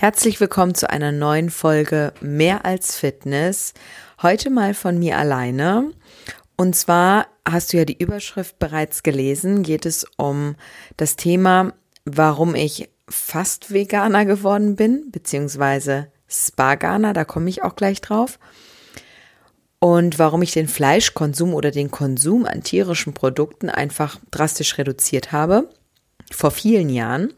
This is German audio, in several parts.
Herzlich willkommen zu einer neuen Folge Mehr als Fitness. Heute mal von mir alleine. Und zwar hast du ja die Überschrift bereits gelesen, geht es um das Thema, warum ich fast Veganer geworden bin, beziehungsweise Spaganer, da komme ich auch gleich drauf. Und warum ich den Fleischkonsum oder den Konsum an tierischen Produkten einfach drastisch reduziert habe. Vor vielen Jahren.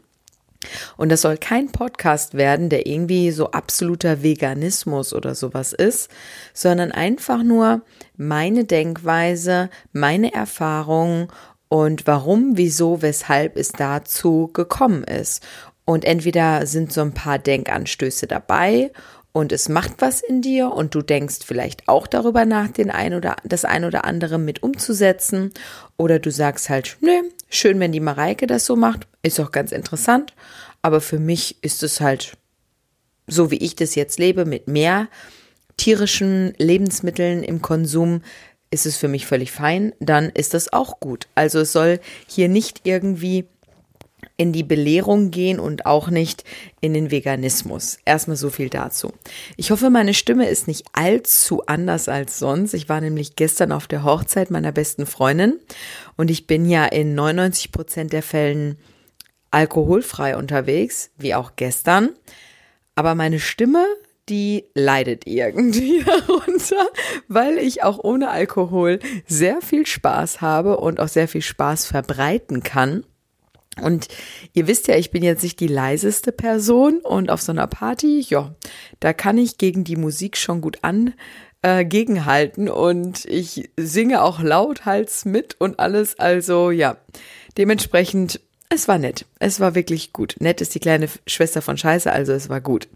Und das soll kein Podcast werden, der irgendwie so absoluter Veganismus oder sowas ist, sondern einfach nur meine Denkweise, meine Erfahrungen und warum, wieso, weshalb es dazu gekommen ist. Und entweder sind so ein paar Denkanstöße dabei und es macht was in dir und du denkst vielleicht auch darüber nach, den ein oder das ein oder andere mit umzusetzen oder du sagst halt, nö, schön, wenn die Mareike das so macht, ist auch ganz interessant, aber für mich ist es halt so, wie ich das jetzt lebe, mit mehr tierischen Lebensmitteln im Konsum, ist es für mich völlig fein, dann ist das auch gut. Also es soll hier nicht irgendwie in die Belehrung gehen und auch nicht in den Veganismus. Erstmal so viel dazu. Ich hoffe, meine Stimme ist nicht allzu anders als sonst. Ich war nämlich gestern auf der Hochzeit meiner besten Freundin und ich bin ja in 99 Prozent der Fällen alkoholfrei unterwegs, wie auch gestern. Aber meine Stimme, die leidet irgendwie darunter, weil ich auch ohne Alkohol sehr viel Spaß habe und auch sehr viel Spaß verbreiten kann. Und ihr wisst ja, ich bin jetzt nicht die leiseste Person und auf so einer Party, ja, da kann ich gegen die Musik schon gut an äh, gegenhalten und ich singe auch lauthals mit und alles. Also ja, dementsprechend, es war nett. Es war wirklich gut. Nett ist die kleine Schwester von Scheiße, also es war gut.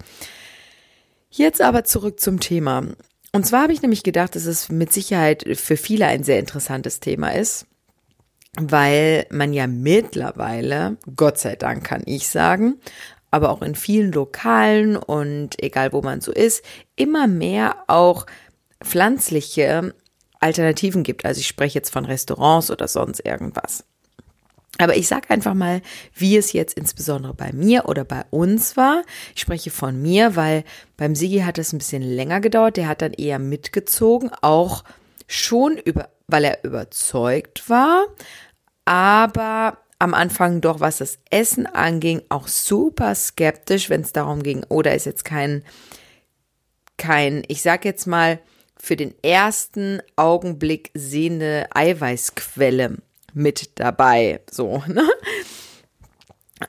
Jetzt aber zurück zum Thema. Und zwar habe ich nämlich gedacht, dass es mit Sicherheit für viele ein sehr interessantes Thema ist weil man ja mittlerweile, Gott sei Dank kann ich sagen, aber auch in vielen Lokalen und egal wo man so ist, immer mehr auch pflanzliche Alternativen gibt. Also ich spreche jetzt von Restaurants oder sonst irgendwas. Aber ich sage einfach mal, wie es jetzt insbesondere bei mir oder bei uns war. Ich spreche von mir, weil beim Sigi hat es ein bisschen länger gedauert. Der hat dann eher mitgezogen, auch schon über, weil er überzeugt war, aber am Anfang doch, was das Essen anging, auch super skeptisch, wenn es darum ging, oder oh, ist jetzt kein, kein, ich sag jetzt mal, für den ersten Augenblick sehende Eiweißquelle mit dabei, so, ne?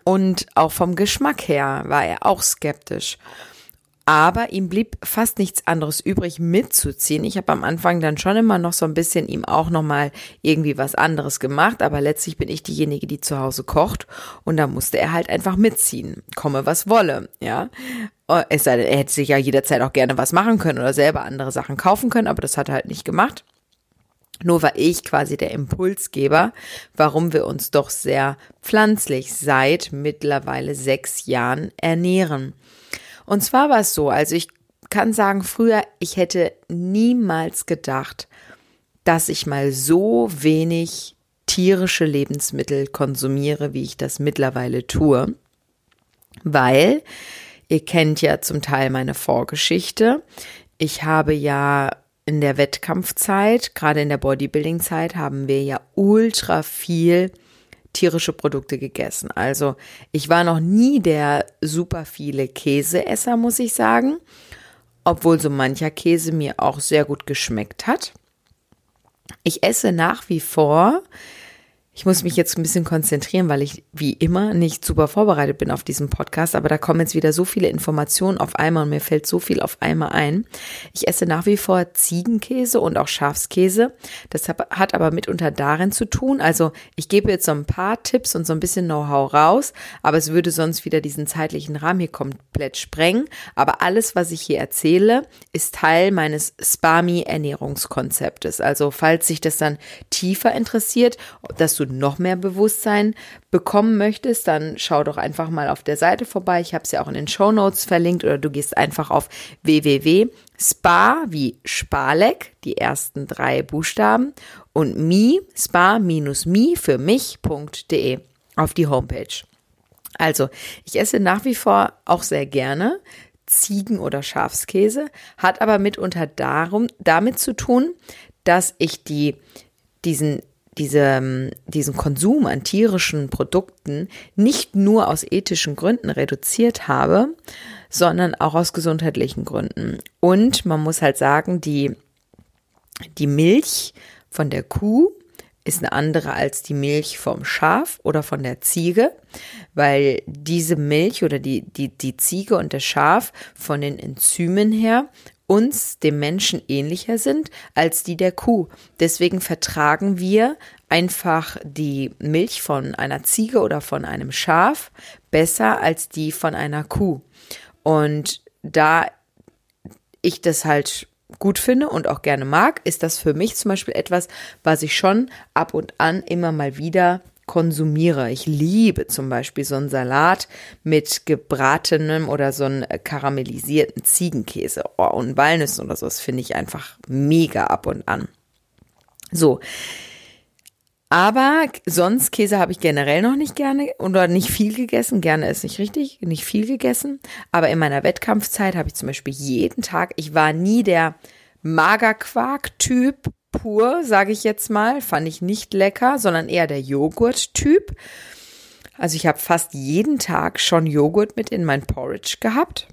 Und auch vom Geschmack her war er auch skeptisch. Aber ihm blieb fast nichts anderes übrig, mitzuziehen. Ich habe am Anfang dann schon immer noch so ein bisschen ihm auch nochmal irgendwie was anderes gemacht, aber letztlich bin ich diejenige, die zu Hause kocht und da musste er halt einfach mitziehen. Komme was wolle, ja. Äh, es sei denn, er hätte sich ja jederzeit auch gerne was machen können oder selber andere Sachen kaufen können, aber das hat er halt nicht gemacht. Nur war ich quasi der Impulsgeber, warum wir uns doch sehr pflanzlich seit mittlerweile sechs Jahren ernähren. Und zwar war es so, also ich kann sagen, früher, ich hätte niemals gedacht, dass ich mal so wenig tierische Lebensmittel konsumiere, wie ich das mittlerweile tue. Weil ihr kennt ja zum Teil meine Vorgeschichte. Ich habe ja in der Wettkampfzeit, gerade in der Bodybuilding-Zeit, haben wir ja ultra viel tierische Produkte gegessen. Also ich war noch nie der super viele Käseesser, muss ich sagen, obwohl so mancher Käse mir auch sehr gut geschmeckt hat. Ich esse nach wie vor ich muss mich jetzt ein bisschen konzentrieren, weil ich wie immer nicht super vorbereitet bin auf diesen Podcast, aber da kommen jetzt wieder so viele Informationen auf einmal und mir fällt so viel auf einmal ein. Ich esse nach wie vor Ziegenkäse und auch Schafskäse. Das hat aber mitunter darin zu tun. Also ich gebe jetzt so ein paar Tipps und so ein bisschen Know-how raus, aber es würde sonst wieder diesen zeitlichen Rahmen hier komplett sprengen. Aber alles, was ich hier erzähle, ist Teil meines Spami-Ernährungskonzeptes. Also falls sich das dann tiefer interessiert, dass du noch mehr Bewusstsein bekommen möchtest, dann schau doch einfach mal auf der Seite vorbei. Ich habe es ja auch in den Show Notes verlinkt oder du gehst einfach auf www.spa wie Sparleck, die ersten drei Buchstaben und mi, spa-mi für mich.de auf die Homepage. Also, ich esse nach wie vor auch sehr gerne Ziegen- oder Schafskäse, hat aber mitunter darum, damit zu tun, dass ich die, diesen, diese, diesen Konsum an tierischen Produkten nicht nur aus ethischen Gründen reduziert habe, sondern auch aus gesundheitlichen Gründen. Und man muss halt sagen, die, die Milch von der Kuh ist eine andere als die Milch vom Schaf oder von der Ziege, weil diese Milch oder die, die, die Ziege und der Schaf von den Enzymen her uns, dem Menschen, ähnlicher sind als die der Kuh. Deswegen vertragen wir einfach die Milch von einer Ziege oder von einem Schaf besser als die von einer Kuh. Und da ich das halt gut finde und auch gerne mag, ist das für mich zum Beispiel etwas, was ich schon ab und an immer mal wieder konsumiere. Ich liebe zum Beispiel so einen Salat mit gebratenem oder so einen karamellisierten Ziegenkäse oh, und Walnüssen oder so. Das finde ich einfach mega ab und an. So, aber sonst Käse habe ich generell noch nicht gerne oder nicht viel gegessen. Gerne ist nicht richtig, nicht viel gegessen. Aber in meiner Wettkampfzeit habe ich zum Beispiel jeden Tag, ich war nie der Magerquark-Typ pur, sage ich jetzt mal. Fand ich nicht lecker, sondern eher der Joghurt-Typ. Also ich habe fast jeden Tag schon Joghurt mit in mein Porridge gehabt.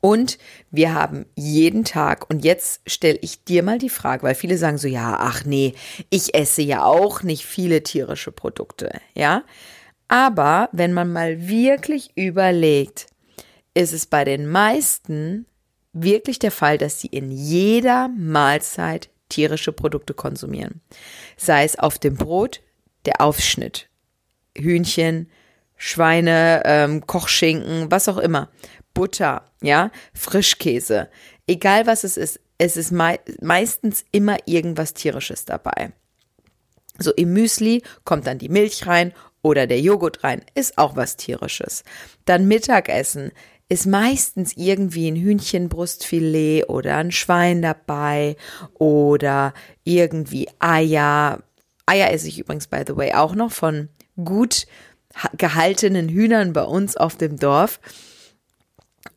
Und wir haben jeden Tag, und jetzt stelle ich dir mal die Frage, weil viele sagen so, ja, ach nee, ich esse ja auch nicht viele tierische Produkte, ja. Aber wenn man mal wirklich überlegt, ist es bei den meisten wirklich der Fall, dass sie in jeder Mahlzeit tierische Produkte konsumieren. Sei es auf dem Brot, der Aufschnitt, Hühnchen, Schweine, ähm, Kochschinken, was auch immer. Butter, ja, Frischkäse, egal was es ist, es ist mei meistens immer irgendwas tierisches dabei. So im Müsli kommt dann die Milch rein oder der Joghurt rein, ist auch was tierisches. Dann Mittagessen ist meistens irgendwie ein Hühnchenbrustfilet oder ein Schwein dabei oder irgendwie Eier. Eier esse ich übrigens by the way auch noch von gut gehaltenen Hühnern bei uns auf dem Dorf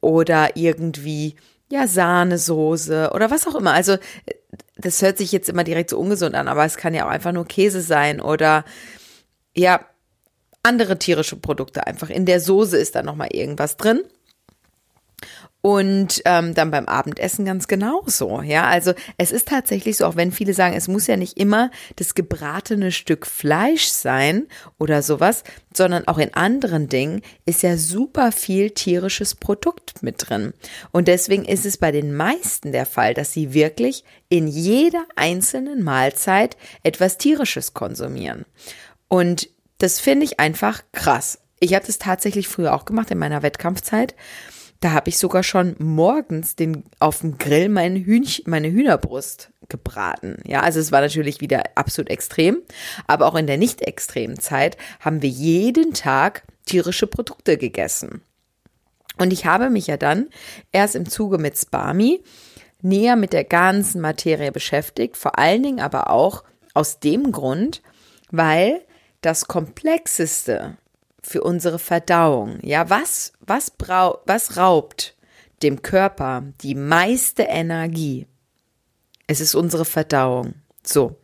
oder irgendwie ja Sahnesoße oder was auch immer. Also das hört sich jetzt immer direkt so ungesund an, aber es kann ja auch einfach nur Käse sein oder ja andere tierische Produkte einfach. In der Soße ist da noch mal irgendwas drin. Und ähm, dann beim Abendessen ganz genauso. Ja, also es ist tatsächlich so, auch wenn viele sagen, es muss ja nicht immer das gebratene Stück Fleisch sein oder sowas, sondern auch in anderen Dingen ist ja super viel tierisches Produkt mit drin. Und deswegen ist es bei den meisten der Fall, dass sie wirklich in jeder einzelnen Mahlzeit etwas tierisches konsumieren. Und das finde ich einfach krass. Ich habe das tatsächlich früher auch gemacht in meiner Wettkampfzeit. Da habe ich sogar schon morgens den, auf dem Grill mein Hühnchen, meine Hühnerbrust gebraten. Ja, also es war natürlich wieder absolut extrem. Aber auch in der nicht extremen Zeit haben wir jeden Tag tierische Produkte gegessen. Und ich habe mich ja dann erst im Zuge mit Spami näher mit der ganzen Materie beschäftigt, vor allen Dingen aber auch aus dem Grund, weil das Komplexeste für unsere Verdauung. Ja, was, was, brau was raubt dem Körper die meiste Energie? Es ist unsere Verdauung. So.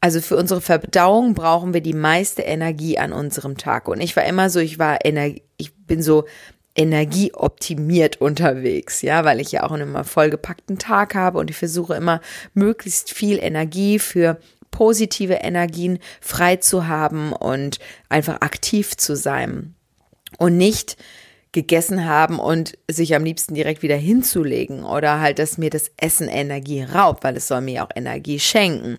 Also für unsere Verdauung brauchen wir die meiste Energie an unserem Tag. Und ich war immer so, ich war Energie, ich bin so energieoptimiert unterwegs, ja, weil ich ja auch einen immer vollgepackten Tag habe und ich versuche immer möglichst viel Energie für positive Energien frei zu haben und einfach aktiv zu sein und nicht gegessen haben und sich am liebsten direkt wieder hinzulegen oder halt, dass mir das Essen Energie raubt, weil es soll mir auch Energie schenken.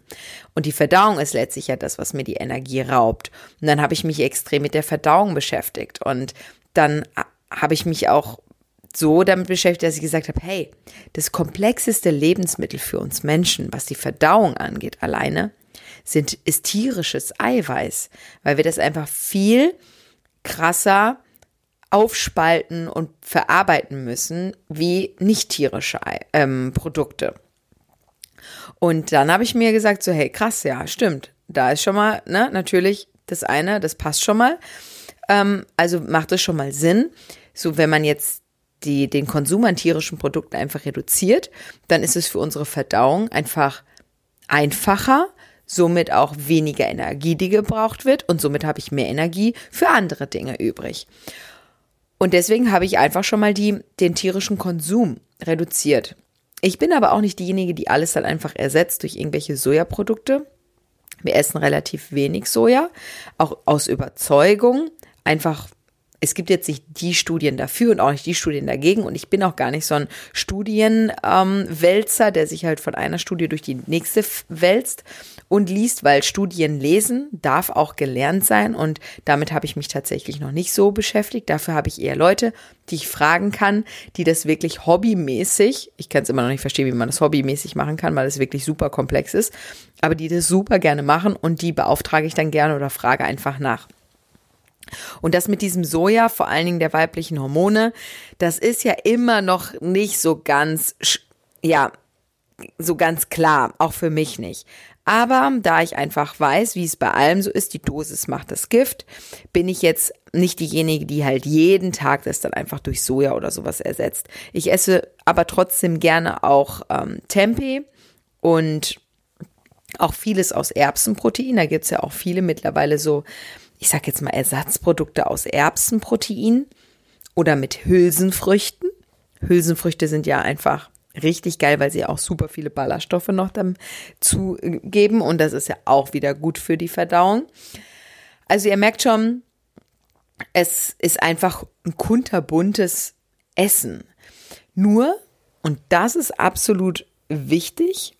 Und die Verdauung ist letztlich ja das, was mir die Energie raubt. Und dann habe ich mich extrem mit der Verdauung beschäftigt und dann habe ich mich auch so damit beschäftigt, dass ich gesagt habe, hey, das komplexeste Lebensmittel für uns Menschen, was die Verdauung angeht, alleine, sind, ist tierisches Eiweiß, weil wir das einfach viel krasser aufspalten und verarbeiten müssen wie nicht tierische ähm, Produkte. Und dann habe ich mir gesagt, so, hey, krass, ja, stimmt. Da ist schon mal, ne, natürlich das eine, das passt schon mal. Ähm, also macht es schon mal Sinn. So, wenn man jetzt die, den Konsum an tierischen Produkten einfach reduziert, dann ist es für unsere Verdauung einfach einfacher, somit auch weniger Energie, die gebraucht wird und somit habe ich mehr Energie für andere Dinge übrig. Und deswegen habe ich einfach schon mal die, den tierischen Konsum reduziert. Ich bin aber auch nicht diejenige, die alles dann einfach ersetzt durch irgendwelche Sojaprodukte. Wir essen relativ wenig Soja, auch aus Überzeugung, einfach es gibt jetzt nicht die Studien dafür und auch nicht die Studien dagegen. Und ich bin auch gar nicht so ein Studienwälzer, ähm, der sich halt von einer Studie durch die nächste wälzt und liest, weil Studien lesen darf auch gelernt sein. Und damit habe ich mich tatsächlich noch nicht so beschäftigt. Dafür habe ich eher Leute, die ich fragen kann, die das wirklich hobbymäßig, ich kann es immer noch nicht verstehen, wie man das hobbymäßig machen kann, weil es wirklich super komplex ist, aber die das super gerne machen und die beauftrage ich dann gerne oder frage einfach nach. Und das mit diesem Soja, vor allen Dingen der weiblichen Hormone, das ist ja immer noch nicht so ganz, ja, so ganz klar, auch für mich nicht. Aber da ich einfach weiß, wie es bei allem so ist, die Dosis macht das Gift, bin ich jetzt nicht diejenige, die halt jeden Tag das dann einfach durch Soja oder sowas ersetzt. Ich esse aber trotzdem gerne auch ähm, Tempeh und auch vieles aus Erbsenprotein. Da gibt's ja auch viele mittlerweile so ich sage jetzt mal, Ersatzprodukte aus Erbsenprotein oder mit Hülsenfrüchten. Hülsenfrüchte sind ja einfach richtig geil, weil sie auch super viele Ballaststoffe noch dazu geben und das ist ja auch wieder gut für die Verdauung. Also ihr merkt schon, es ist einfach ein kunterbuntes Essen. Nur, und das ist absolut wichtig,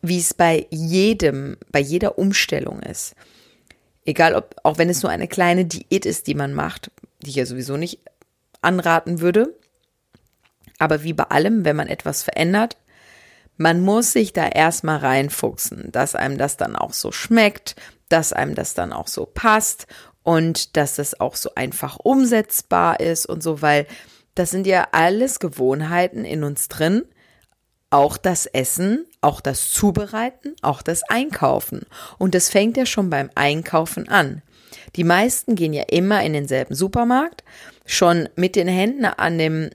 wie es bei jedem, bei jeder Umstellung ist. Egal ob, auch wenn es nur eine kleine Diät ist, die man macht, die ich ja sowieso nicht anraten würde. Aber wie bei allem, wenn man etwas verändert, man muss sich da erstmal reinfuchsen, dass einem das dann auch so schmeckt, dass einem das dann auch so passt und dass es auch so einfach umsetzbar ist und so, weil das sind ja alles Gewohnheiten in uns drin, auch das Essen, auch das Zubereiten, auch das Einkaufen. Und das fängt ja schon beim Einkaufen an. Die meisten gehen ja immer in denselben Supermarkt, schon mit den Händen an dem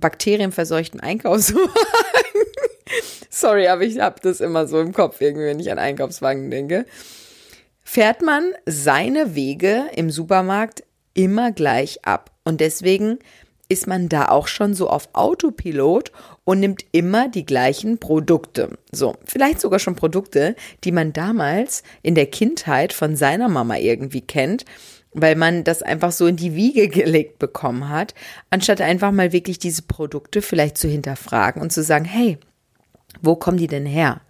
bakterienverseuchten Einkaufswagen. Sorry, aber ich habe das immer so im Kopf, irgendwie, wenn ich an Einkaufswagen denke. Fährt man seine Wege im Supermarkt immer gleich ab. Und deswegen ist man da auch schon so auf Autopilot und nimmt immer die gleichen Produkte. So, vielleicht sogar schon Produkte, die man damals in der Kindheit von seiner Mama irgendwie kennt, weil man das einfach so in die Wiege gelegt bekommen hat, anstatt einfach mal wirklich diese Produkte vielleicht zu hinterfragen und zu sagen, hey, wo kommen die denn her?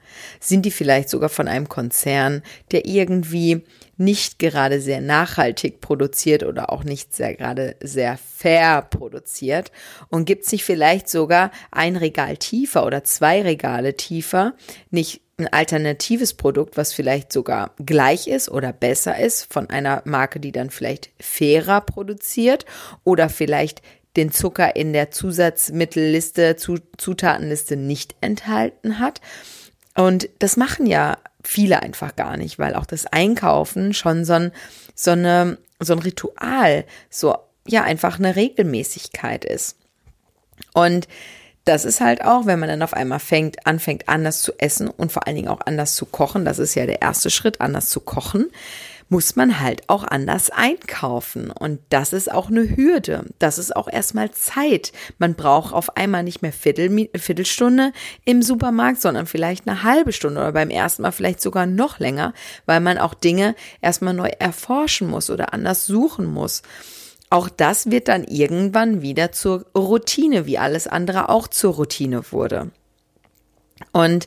Sind die vielleicht sogar von einem Konzern, der irgendwie nicht gerade sehr nachhaltig produziert oder auch nicht sehr gerade sehr fair produziert und gibt sich vielleicht sogar ein Regal tiefer oder zwei Regale tiefer nicht ein alternatives Produkt, was vielleicht sogar gleich ist oder besser ist von einer Marke, die dann vielleicht fairer produziert oder vielleicht den Zucker in der Zusatzmittelliste, Zutatenliste nicht enthalten hat. Und das machen ja viele einfach gar nicht, weil auch das Einkaufen schon so ein, so eine, so ein Ritual, so, ja, einfach eine Regelmäßigkeit ist. Und das ist halt auch, wenn man dann auf einmal fängt, anfängt anders zu essen und vor allen Dingen auch anders zu kochen, das ist ja der erste Schritt, anders zu kochen, muss man halt auch anders einkaufen. Und das ist auch eine Hürde. Das ist auch erstmal Zeit. Man braucht auf einmal nicht mehr Viertel, Viertelstunde im Supermarkt, sondern vielleicht eine halbe Stunde oder beim ersten Mal vielleicht sogar noch länger, weil man auch Dinge erstmal neu erforschen muss oder anders suchen muss. Auch das wird dann irgendwann wieder zur Routine, wie alles andere auch zur Routine wurde. Und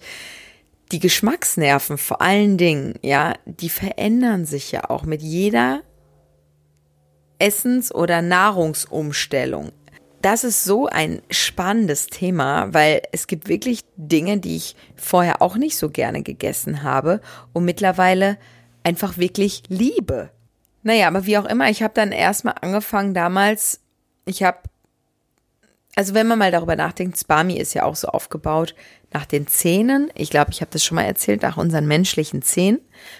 die Geschmacksnerven vor allen Dingen, ja, die verändern sich ja auch mit jeder Essens- oder Nahrungsumstellung. Das ist so ein spannendes Thema, weil es gibt wirklich Dinge, die ich vorher auch nicht so gerne gegessen habe und mittlerweile einfach wirklich liebe. Naja, aber wie auch immer, ich habe dann erstmal angefangen damals, ich habe also wenn man mal darüber nachdenkt, Spami ist ja auch so aufgebaut nach den Zähnen. Ich glaube, ich habe das schon mal erzählt, nach unseren menschlichen Zähnen,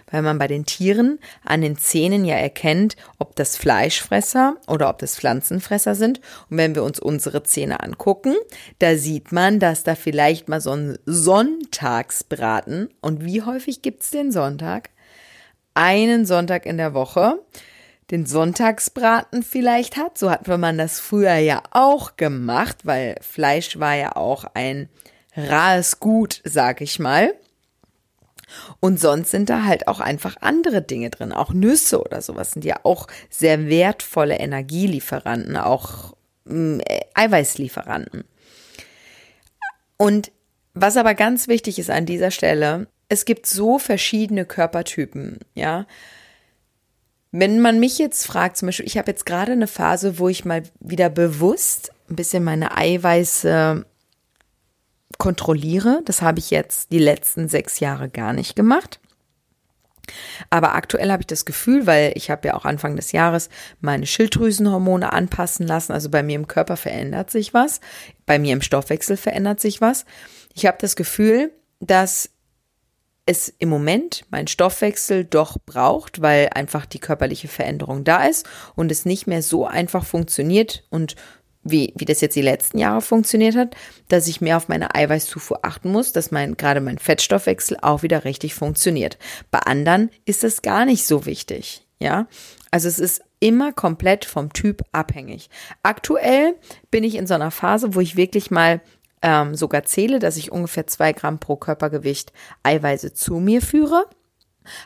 weil man bei den Tieren an den Zähnen ja erkennt, ob das Fleischfresser oder ob das Pflanzenfresser sind. Und wenn wir uns unsere Zähne angucken, da sieht man, dass da vielleicht mal so ein Sonntagsbraten. Und wie häufig gibt's den Sonntag? Einen Sonntag in der Woche den Sonntagsbraten vielleicht hat. So hat man das früher ja auch gemacht, weil Fleisch war ja auch ein rares Gut, sag ich mal. Und sonst sind da halt auch einfach andere Dinge drin, auch Nüsse oder sowas sind ja auch sehr wertvolle Energielieferanten, auch äh, Eiweißlieferanten. Und was aber ganz wichtig ist an dieser Stelle, es gibt so verschiedene Körpertypen, ja. Wenn man mich jetzt fragt, zum Beispiel, ich habe jetzt gerade eine Phase, wo ich mal wieder bewusst ein bisschen meine Eiweiße kontrolliere. Das habe ich jetzt die letzten sechs Jahre gar nicht gemacht. Aber aktuell habe ich das Gefühl, weil ich habe ja auch Anfang des Jahres meine Schilddrüsenhormone anpassen lassen. Also bei mir im Körper verändert sich was. Bei mir im Stoffwechsel verändert sich was. Ich habe das Gefühl, dass es im Moment mein Stoffwechsel doch braucht, weil einfach die körperliche Veränderung da ist und es nicht mehr so einfach funktioniert und wie, wie das jetzt die letzten Jahre funktioniert hat, dass ich mehr auf meine Eiweißzufuhr achten muss, dass mein, gerade mein Fettstoffwechsel auch wieder richtig funktioniert. Bei anderen ist das gar nicht so wichtig, ja. Also es ist immer komplett vom Typ abhängig. Aktuell bin ich in so einer Phase, wo ich wirklich mal ähm, sogar zähle, dass ich ungefähr zwei Gramm pro Körpergewicht Eiweiße zu mir führe.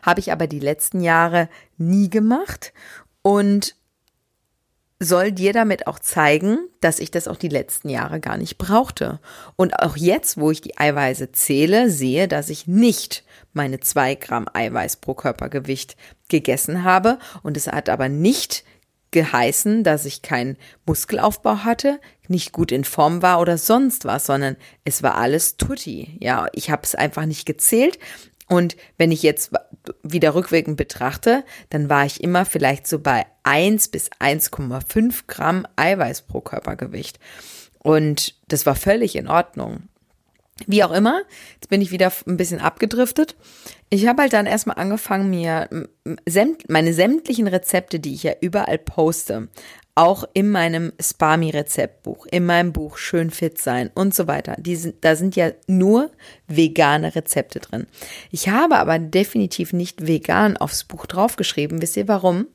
Habe ich aber die letzten Jahre nie gemacht und soll dir damit auch zeigen, dass ich das auch die letzten Jahre gar nicht brauchte. Und auch jetzt, wo ich die Eiweiße zähle, sehe, dass ich nicht meine zwei Gramm Eiweiß pro Körpergewicht gegessen habe. Und es hat aber nicht geheißen, dass ich keinen Muskelaufbau hatte, nicht gut in Form war oder sonst was, sondern es war alles tutti. Ja, ich habe es einfach nicht gezählt. Und wenn ich jetzt wieder rückwirkend betrachte, dann war ich immer vielleicht so bei 1 bis 1,5 Gramm Eiweiß pro Körpergewicht. Und das war völlig in Ordnung. Wie auch immer, jetzt bin ich wieder ein bisschen abgedriftet. Ich habe halt dann erstmal angefangen, mir meine sämtlichen Rezepte, die ich ja überall poste, auch in meinem Spami-Rezeptbuch, in meinem Buch Schön fit sein und so weiter. Die sind, da sind ja nur vegane Rezepte drin. Ich habe aber definitiv nicht vegan aufs Buch draufgeschrieben. Wisst ihr warum?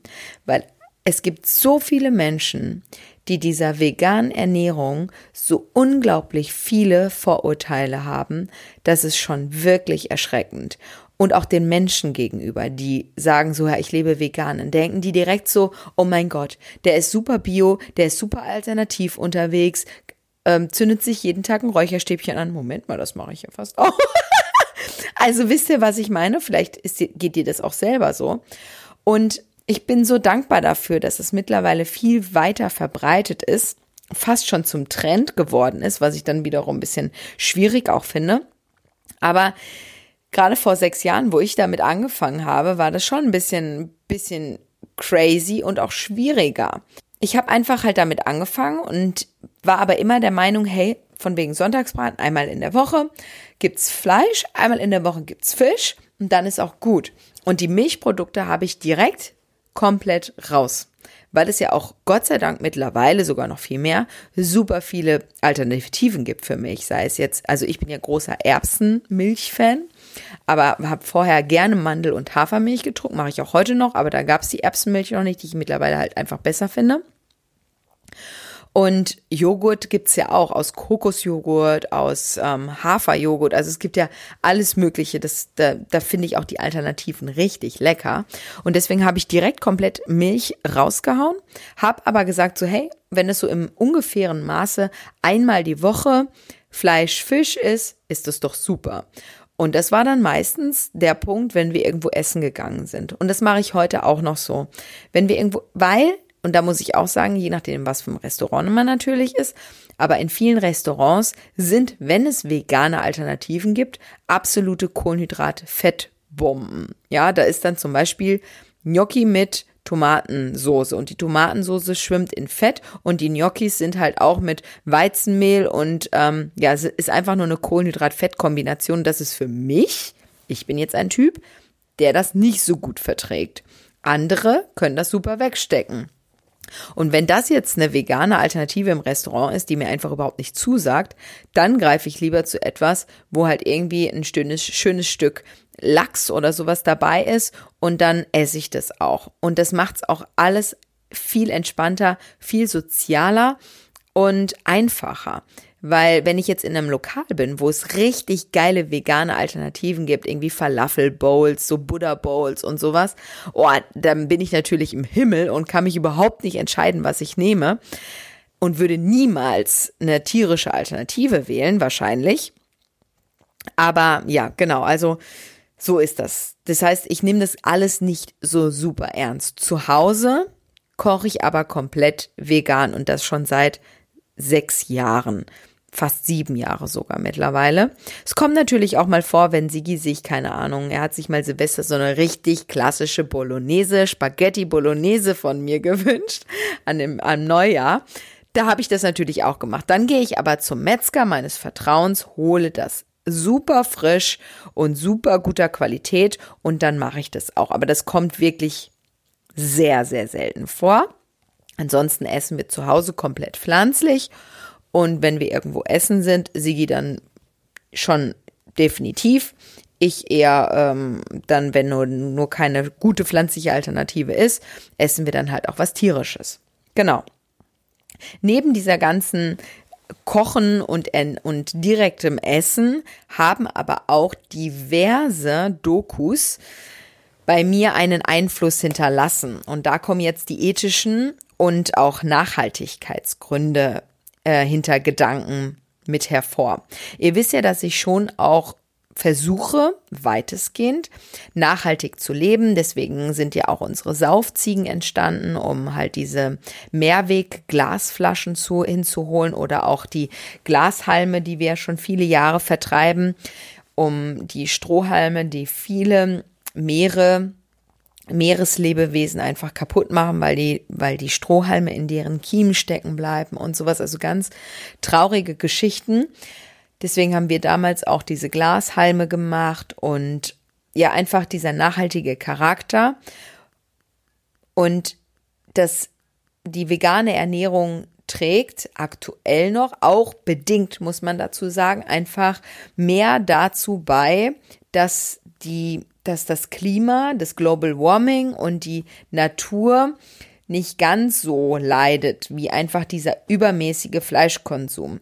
Weil es gibt so viele Menschen, die dieser veganen Ernährung so unglaublich viele Vorurteile haben, das ist schon wirklich erschreckend und auch den Menschen gegenüber, die sagen so, ja, ich lebe vegan, dann denken die direkt so, oh mein Gott, der ist super bio, der ist super alternativ unterwegs, ähm, zündet sich jeden Tag ein Räucherstäbchen an. Moment mal, das mache ich ja fast auch. also wisst ihr, was ich meine? Vielleicht ist, geht dir das auch selber so. Und ich bin so dankbar dafür, dass es mittlerweile viel weiter verbreitet ist, fast schon zum Trend geworden ist, was ich dann wiederum ein bisschen schwierig auch finde. Aber gerade vor sechs Jahren, wo ich damit angefangen habe, war das schon ein bisschen, bisschen crazy und auch schwieriger. Ich habe einfach halt damit angefangen und war aber immer der Meinung, hey, von wegen Sonntagsbraten, einmal in der Woche gibt's Fleisch, einmal in der Woche gibt's Fisch und dann ist auch gut. Und die Milchprodukte habe ich direkt komplett raus weil es ja auch Gott sei Dank mittlerweile sogar noch viel mehr super viele Alternativen gibt für Milch. Sei es jetzt, also ich bin ja großer Erbsenmilch-Fan, aber habe vorher gerne Mandel- und Hafermilch getrunken, mache ich auch heute noch, aber da gab es die Erbsenmilch noch nicht, die ich mittlerweile halt einfach besser finde. Und Joghurt gibt's ja auch aus Kokosjoghurt, aus ähm, Haferjoghurt. Also es gibt ja alles Mögliche. Das, da, da finde ich auch die Alternativen richtig lecker. Und deswegen habe ich direkt komplett Milch rausgehauen, habe aber gesagt so, hey, wenn es so im ungefähren Maße einmal die Woche Fleisch, Fisch ist, ist das doch super. Und das war dann meistens der Punkt, wenn wir irgendwo essen gegangen sind. Und das mache ich heute auch noch so. Wenn wir irgendwo, weil und da muss ich auch sagen, je nachdem, was für ein Restaurant man natürlich ist, aber in vielen Restaurants sind, wenn es vegane Alternativen gibt, absolute Kohlenhydrat-Fettbomben. Ja, da ist dann zum Beispiel Gnocchi mit Tomatensoße und die Tomatensoße schwimmt in Fett und die Gnocchis sind halt auch mit Weizenmehl und ähm, ja, es ist einfach nur eine Kohlenhydrat-Fett-Kombination. Das ist für mich, ich bin jetzt ein Typ, der das nicht so gut verträgt. Andere können das super wegstecken. Und wenn das jetzt eine vegane Alternative im Restaurant ist, die mir einfach überhaupt nicht zusagt, dann greife ich lieber zu etwas, wo halt irgendwie ein schönes, schönes Stück Lachs oder sowas dabei ist und dann esse ich das auch. Und das macht es auch alles viel entspannter, viel sozialer und einfacher. Weil wenn ich jetzt in einem Lokal bin, wo es richtig geile vegane Alternativen gibt, irgendwie Falafel-Bowls, so Buddha-Bowls und sowas, oh, dann bin ich natürlich im Himmel und kann mich überhaupt nicht entscheiden, was ich nehme und würde niemals eine tierische Alternative wählen, wahrscheinlich. Aber ja, genau, also so ist das. Das heißt, ich nehme das alles nicht so super ernst. Zu Hause koche ich aber komplett vegan und das schon seit sechs Jahren fast sieben Jahre sogar mittlerweile. Es kommt natürlich auch mal vor, wenn Sigi sich, keine Ahnung, er hat sich mal Silvester so eine richtig klassische Bolognese, Spaghetti Bolognese von mir gewünscht an dem, am Neujahr. Da habe ich das natürlich auch gemacht. Dann gehe ich aber zum Metzger meines Vertrauens, hole das super frisch und super guter Qualität und dann mache ich das auch. Aber das kommt wirklich sehr, sehr selten vor. Ansonsten essen wir zu Hause komplett pflanzlich und wenn wir irgendwo essen sind, Sigi dann schon definitiv. Ich eher ähm, dann, wenn nur, nur keine gute pflanzliche Alternative ist, essen wir dann halt auch was tierisches. Genau. Neben dieser ganzen Kochen und, und direktem Essen haben aber auch diverse Dokus bei mir einen Einfluss hinterlassen. Und da kommen jetzt die ethischen und auch Nachhaltigkeitsgründe äh, hinter Gedanken mit hervor. Ihr wisst ja, dass ich schon auch versuche, weitestgehend nachhaltig zu leben. Deswegen sind ja auch unsere Saufziegen entstanden, um halt diese Mehrweg-Glasflaschen zu, hinzuholen oder auch die Glashalme, die wir schon viele Jahre vertreiben, um die Strohhalme, die viele Meere Meereslebewesen einfach kaputt machen, weil die, weil die Strohhalme in deren Kiemen stecken bleiben und sowas. Also ganz traurige Geschichten. Deswegen haben wir damals auch diese Glashalme gemacht und ja, einfach dieser nachhaltige Charakter und dass die vegane Ernährung trägt aktuell noch, auch bedingt, muss man dazu sagen, einfach mehr dazu bei, dass die dass das Klima, das Global Warming und die Natur nicht ganz so leidet wie einfach dieser übermäßige Fleischkonsum.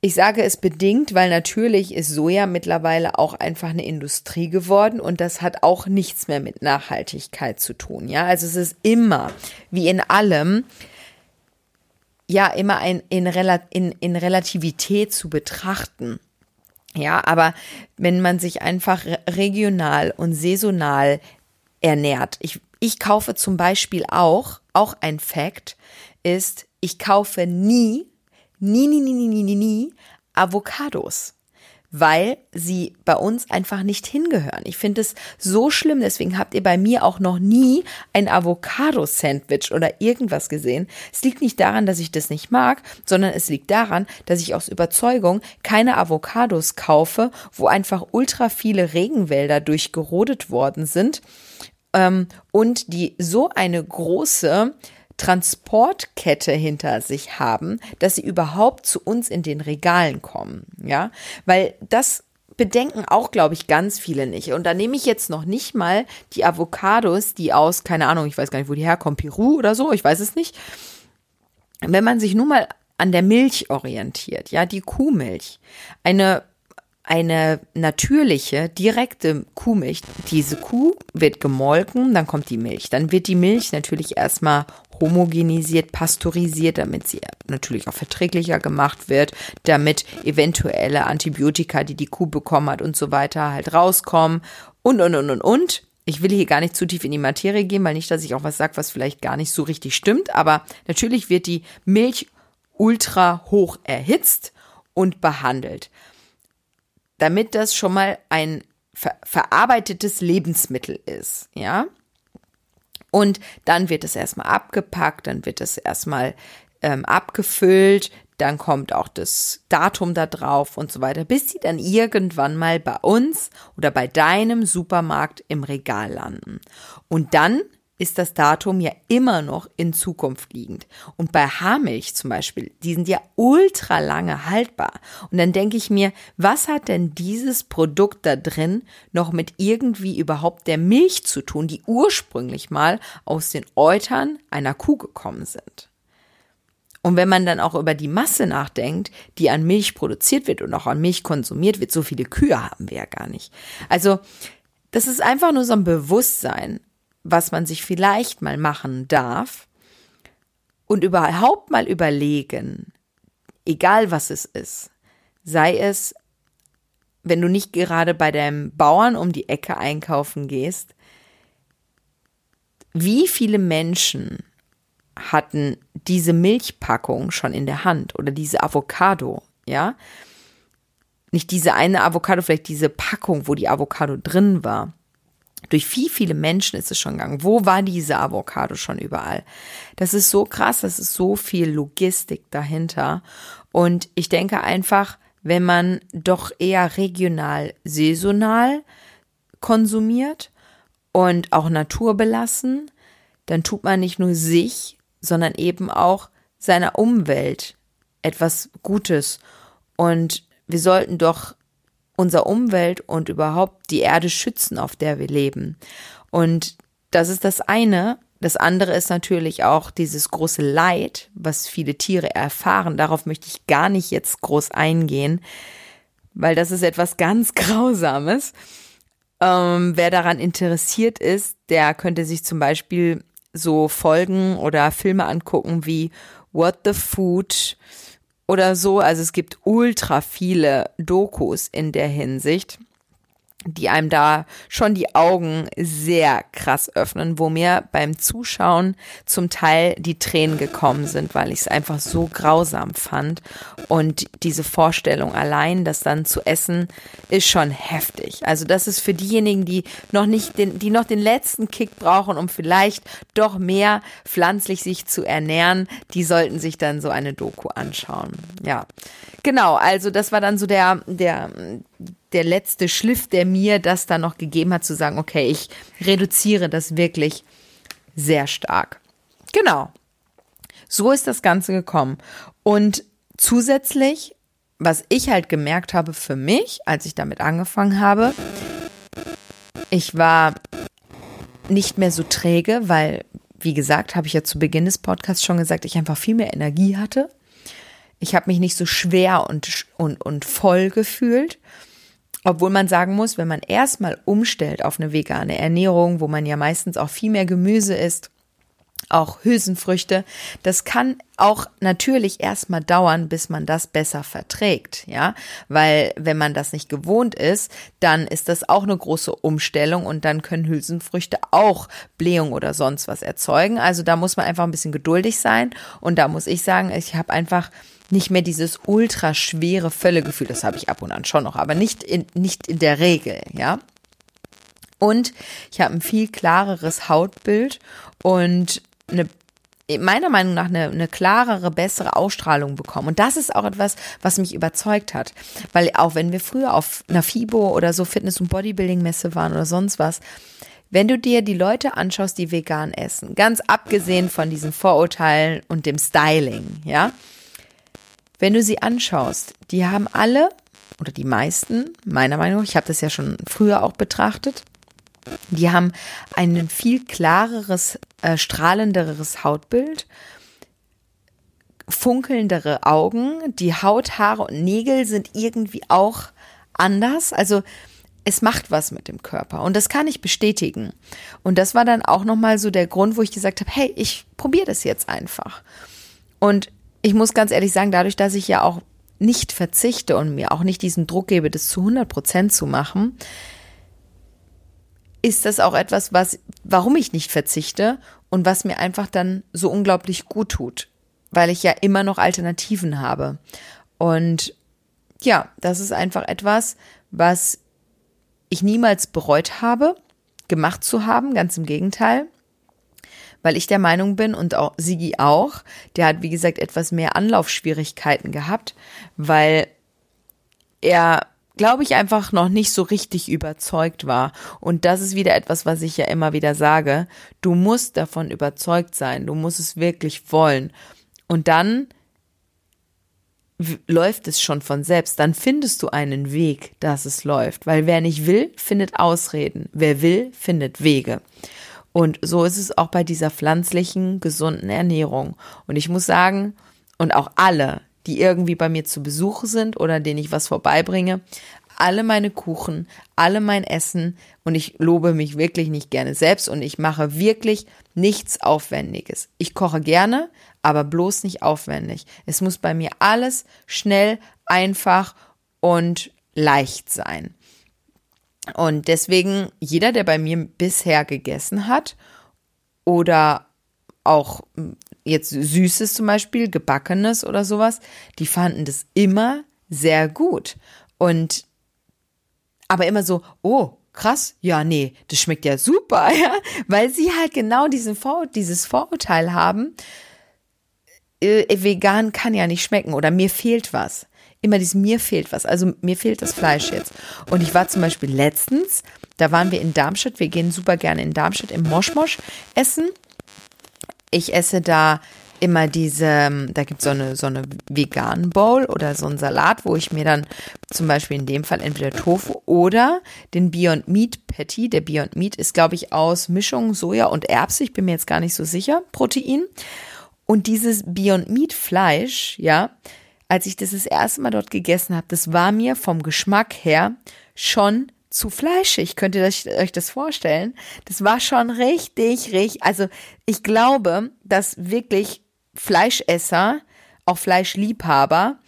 Ich sage es bedingt, weil natürlich ist Soja mittlerweile auch einfach eine Industrie geworden und das hat auch nichts mehr mit Nachhaltigkeit zu tun. Ja, also es ist immer, wie in allem, ja, immer ein, in, in, in Relativität zu betrachten. Ja, aber wenn man sich einfach regional und saisonal ernährt, ich, ich kaufe zum Beispiel auch, auch ein Fact ist, ich kaufe nie, nie, nie, nie, nie, nie, nie Avocados weil sie bei uns einfach nicht hingehören. Ich finde es so schlimm, deswegen habt ihr bei mir auch noch nie ein Avocado-Sandwich oder irgendwas gesehen. Es liegt nicht daran, dass ich das nicht mag, sondern es liegt daran, dass ich aus Überzeugung keine Avocados kaufe, wo einfach ultra viele Regenwälder durchgerodet worden sind ähm, und die so eine große Transportkette hinter sich haben, dass sie überhaupt zu uns in den Regalen kommen. Ja, weil das bedenken auch, glaube ich, ganz viele nicht. Und da nehme ich jetzt noch nicht mal die Avocados, die aus, keine Ahnung, ich weiß gar nicht, wo die herkommen, Peru oder so, ich weiß es nicht. Wenn man sich nun mal an der Milch orientiert, ja, die Kuhmilch, eine eine natürliche, direkte Kuhmilch. Diese Kuh wird gemolken, dann kommt die Milch. Dann wird die Milch natürlich erstmal homogenisiert, pasteurisiert, damit sie natürlich auch verträglicher gemacht wird, damit eventuelle Antibiotika, die die Kuh bekommen hat und so weiter, halt rauskommen und, und, und, und, und. Ich will hier gar nicht zu tief in die Materie gehen, weil nicht, dass ich auch was sage, was vielleicht gar nicht so richtig stimmt, aber natürlich wird die Milch ultra hoch erhitzt und behandelt damit das schon mal ein ver verarbeitetes Lebensmittel ist, ja. Und dann wird es erstmal abgepackt, dann wird es erstmal ähm, abgefüllt, dann kommt auch das Datum da drauf und so weiter, bis sie dann irgendwann mal bei uns oder bei deinem Supermarkt im Regal landen. Und dann ist das Datum ja immer noch in Zukunft liegend. Und bei Haarmilch zum Beispiel, die sind ja ultra lange haltbar. Und dann denke ich mir, was hat denn dieses Produkt da drin noch mit irgendwie überhaupt der Milch zu tun, die ursprünglich mal aus den Eutern einer Kuh gekommen sind? Und wenn man dann auch über die Masse nachdenkt, die an Milch produziert wird und auch an Milch konsumiert wird, so viele Kühe haben wir ja gar nicht. Also, das ist einfach nur so ein Bewusstsein was man sich vielleicht mal machen darf und überhaupt mal überlegen, egal was es ist, sei es, wenn du nicht gerade bei deinem Bauern um die Ecke einkaufen gehst, wie viele Menschen hatten diese Milchpackung schon in der Hand oder diese Avocado, ja? Nicht diese eine Avocado, vielleicht diese Packung, wo die Avocado drin war. Durch wie viele Menschen ist es schon gegangen? Wo war diese Avocado schon überall? Das ist so krass, das ist so viel Logistik dahinter. Und ich denke einfach, wenn man doch eher regional, saisonal konsumiert und auch naturbelassen, dann tut man nicht nur sich, sondern eben auch seiner Umwelt etwas Gutes. Und wir sollten doch unser Umwelt und überhaupt die Erde schützen, auf der wir leben. Und das ist das eine. Das andere ist natürlich auch dieses große Leid, was viele Tiere erfahren. Darauf möchte ich gar nicht jetzt groß eingehen, weil das ist etwas ganz Grausames. Ähm, wer daran interessiert ist, der könnte sich zum Beispiel so Folgen oder Filme angucken wie What the Food, oder so. Also es gibt ultra viele Dokus in der Hinsicht die einem da schon die Augen sehr krass öffnen, wo mir beim Zuschauen zum Teil die Tränen gekommen sind, weil ich es einfach so grausam fand. Und diese Vorstellung allein, das dann zu essen, ist schon heftig. Also das ist für diejenigen, die noch nicht den, die noch den letzten Kick brauchen, um vielleicht doch mehr pflanzlich sich zu ernähren, die sollten sich dann so eine Doku anschauen. Ja. Genau, also das war dann so der, der, der letzte Schliff, der mir das dann noch gegeben hat, zu sagen, okay, ich reduziere das wirklich sehr stark. Genau. So ist das Ganze gekommen. Und zusätzlich, was ich halt gemerkt habe für mich, als ich damit angefangen habe, ich war nicht mehr so träge, weil, wie gesagt, habe ich ja zu Beginn des Podcasts schon gesagt, ich einfach viel mehr Energie hatte. Ich habe mich nicht so schwer und, und, und voll gefühlt. Obwohl man sagen muss, wenn man erstmal umstellt auf eine vegane Ernährung, wo man ja meistens auch viel mehr Gemüse isst, auch Hülsenfrüchte, das kann auch natürlich erstmal dauern, bis man das besser verträgt, ja, weil wenn man das nicht gewohnt ist, dann ist das auch eine große Umstellung und dann können Hülsenfrüchte auch Blähung oder sonst was erzeugen. Also da muss man einfach ein bisschen geduldig sein und da muss ich sagen, ich habe einfach nicht mehr dieses ultra schwere Völlegefühl. Das habe ich ab und an schon noch, aber nicht in, nicht in der Regel, ja. Und ich habe ein viel klareres Hautbild und eine meiner Meinung nach eine, eine klarere, bessere Ausstrahlung bekommen. Und das ist auch etwas, was mich überzeugt hat. Weil auch wenn wir früher auf einer FIBO oder so Fitness- und Bodybuilding-Messe waren oder sonst was, wenn du dir die Leute anschaust, die vegan essen, ganz abgesehen von diesen Vorurteilen und dem Styling, ja, wenn du sie anschaust, die haben alle oder die meisten, meiner Meinung nach, ich habe das ja schon früher auch betrachtet, die haben ein viel klareres, äh, strahlenderes Hautbild, funkelndere Augen, die Haut, Haare und Nägel sind irgendwie auch anders. Also es macht was mit dem Körper und das kann ich bestätigen. Und das war dann auch nochmal so der Grund, wo ich gesagt habe, hey, ich probiere das jetzt einfach. Und ich muss ganz ehrlich sagen, dadurch, dass ich ja auch nicht verzichte und mir auch nicht diesen Druck gebe, das zu 100 Prozent zu machen, ist das auch etwas, was, warum ich nicht verzichte und was mir einfach dann so unglaublich gut tut, weil ich ja immer noch Alternativen habe. Und ja, das ist einfach etwas, was ich niemals bereut habe, gemacht zu haben, ganz im Gegenteil. Weil ich der Meinung bin und auch Sigi auch, der hat wie gesagt etwas mehr Anlaufschwierigkeiten gehabt, weil er glaube ich, einfach noch nicht so richtig überzeugt war. Und das ist wieder etwas, was ich ja immer wieder sage. Du musst davon überzeugt sein. Du musst es wirklich wollen. Und dann läuft es schon von selbst. Dann findest du einen Weg, dass es läuft. Weil wer nicht will, findet Ausreden. Wer will, findet Wege. Und so ist es auch bei dieser pflanzlichen, gesunden Ernährung. Und ich muss sagen, und auch alle, die irgendwie bei mir zu Besuch sind oder denen ich was vorbeibringe, alle meine Kuchen, alle mein Essen und ich lobe mich wirklich nicht gerne selbst und ich mache wirklich nichts Aufwendiges. Ich koche gerne, aber bloß nicht aufwendig. Es muss bei mir alles schnell, einfach und leicht sein. Und deswegen, jeder, der bei mir bisher gegessen hat oder auch jetzt Süßes zum Beispiel, Gebackenes oder sowas, die fanden das immer sehr gut. Und aber immer so, oh, krass, ja, nee, das schmeckt ja super, ja, weil sie halt genau diesen Vor dieses Vorurteil haben, äh, vegan kann ja nicht schmecken oder mir fehlt was. Immer dieses mir fehlt was, also mir fehlt das Fleisch jetzt. Und ich war zum Beispiel letztens, da waren wir in Darmstadt, wir gehen super gerne in Darmstadt im Moschmosch essen. Ich esse da immer diese, da gibt so eine, so eine vegan Bowl oder so ein Salat, wo ich mir dann zum Beispiel in dem Fall entweder Tofu oder den Beyond Meat Patty. Der Beyond Meat ist, glaube ich, aus Mischung Soja und Erbse. Ich bin mir jetzt gar nicht so sicher. Protein. Und dieses Beyond Meat Fleisch, ja, als ich das das erste Mal dort gegessen habe, das war mir vom Geschmack her schon zu fleischig. Könnt ihr euch das vorstellen? Das war schon richtig, richtig. Also ich glaube, dass wirklich Fleischesser, auch Fleischliebhaber,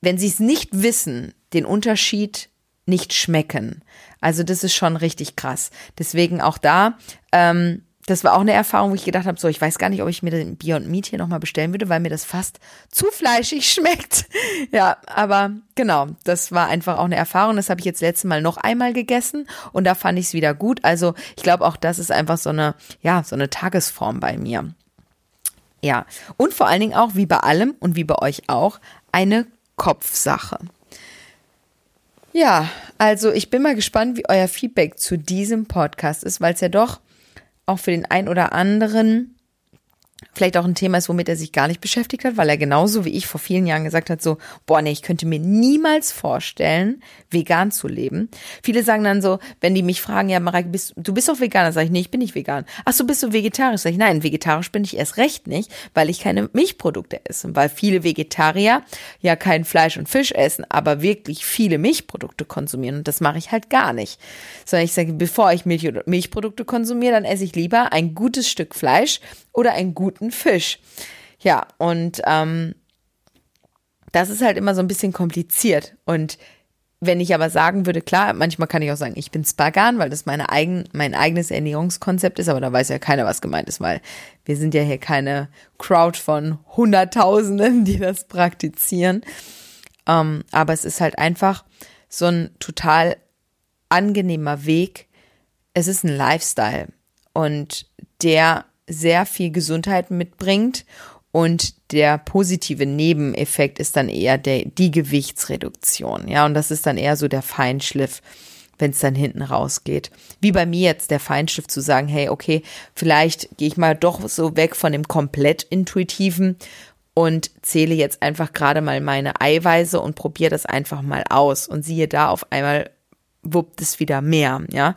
wenn sie es nicht wissen, den Unterschied nicht schmecken. Also das ist schon richtig krass. Deswegen auch da, ähm, das war auch eine Erfahrung, wo ich gedacht habe, so, ich weiß gar nicht, ob ich mir den Beyond Meat hier nochmal bestellen würde, weil mir das fast zu fleischig schmeckt. ja, aber genau, das war einfach auch eine Erfahrung. Das habe ich jetzt letztes Mal noch einmal gegessen und da fand ich es wieder gut. Also ich glaube auch, das ist einfach so eine, ja, so eine Tagesform bei mir. Ja, und vor allen Dingen auch, wie bei allem und wie bei euch auch, eine Kopfsache. Ja, also ich bin mal gespannt, wie euer Feedback zu diesem Podcast ist, weil es ja doch auch für den ein oder anderen vielleicht auch ein Thema ist, womit er sich gar nicht beschäftigt hat, weil er genauso wie ich vor vielen Jahren gesagt hat, so, boah, nee, ich könnte mir niemals vorstellen, vegan zu leben. Viele sagen dann so, wenn die mich fragen, ja, Mareike, bist, du bist doch Veganer, sage ich, nee, ich bin nicht vegan. Ach so, bist du vegetarisch? Sag ich, nein, vegetarisch bin ich erst recht nicht, weil ich keine Milchprodukte esse. Und weil viele Vegetarier ja kein Fleisch und Fisch essen, aber wirklich viele Milchprodukte konsumieren. Und das mache ich halt gar nicht. Sondern ich sage, bevor ich Milch Milchprodukte konsumiere, dann esse ich lieber ein gutes Stück Fleisch oder einen guten Fisch. Ja, und ähm, das ist halt immer so ein bisschen kompliziert. Und wenn ich aber sagen würde, klar, manchmal kann ich auch sagen, ich bin Spagan, weil das meine eigen, mein eigenes Ernährungskonzept ist, aber da weiß ja keiner, was gemeint ist, weil wir sind ja hier keine Crowd von Hunderttausenden, die das praktizieren. Ähm, aber es ist halt einfach so ein total angenehmer Weg. Es ist ein Lifestyle und der sehr viel Gesundheit mitbringt und der positive Nebeneffekt ist dann eher der, die Gewichtsreduktion. Ja, und das ist dann eher so der Feinschliff, wenn es dann hinten rausgeht. Wie bei mir jetzt der Feinschliff zu sagen, hey, okay, vielleicht gehe ich mal doch so weg von dem komplett intuitiven und zähle jetzt einfach gerade mal meine Eiweiße und probiere das einfach mal aus und siehe da auf einmal wuppt es wieder mehr, ja.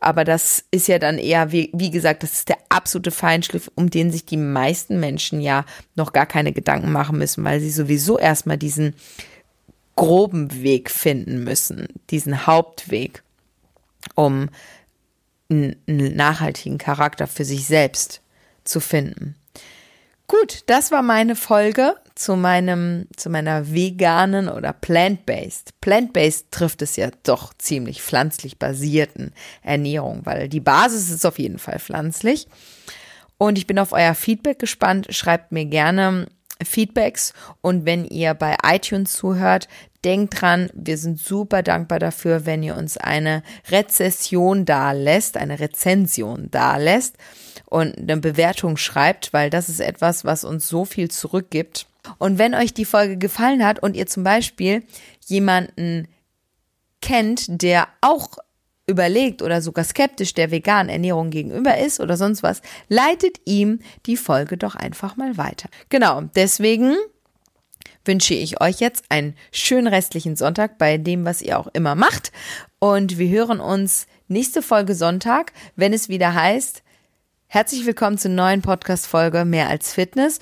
Aber das ist ja dann eher, wie, wie gesagt, das ist der absolute Feinschliff, um den sich die meisten Menschen ja noch gar keine Gedanken machen müssen, weil sie sowieso erstmal diesen groben Weg finden müssen, diesen Hauptweg, um einen nachhaltigen Charakter für sich selbst zu finden. Gut, das war meine Folge zu meinem, zu meiner veganen oder plant-based. Plant-based trifft es ja doch ziemlich pflanzlich basierten Ernährung, weil die Basis ist auf jeden Fall pflanzlich. Und ich bin auf euer Feedback gespannt. Schreibt mir gerne Feedbacks und wenn ihr bei iTunes zuhört, denkt dran, wir sind super dankbar dafür, wenn ihr uns eine Rezession da lässt, eine Rezension da lässt und eine Bewertung schreibt, weil das ist etwas, was uns so viel zurückgibt. Und wenn euch die Folge gefallen hat und ihr zum Beispiel jemanden kennt, der auch überlegt oder sogar skeptisch der veganen Ernährung gegenüber ist oder sonst was, leitet ihm die Folge doch einfach mal weiter. Genau, deswegen wünsche ich euch jetzt einen schönen restlichen Sonntag bei dem, was ihr auch immer macht. Und wir hören uns nächste Folge Sonntag, wenn es wieder heißt, herzlich willkommen zur neuen Podcast-Folge Mehr als Fitness.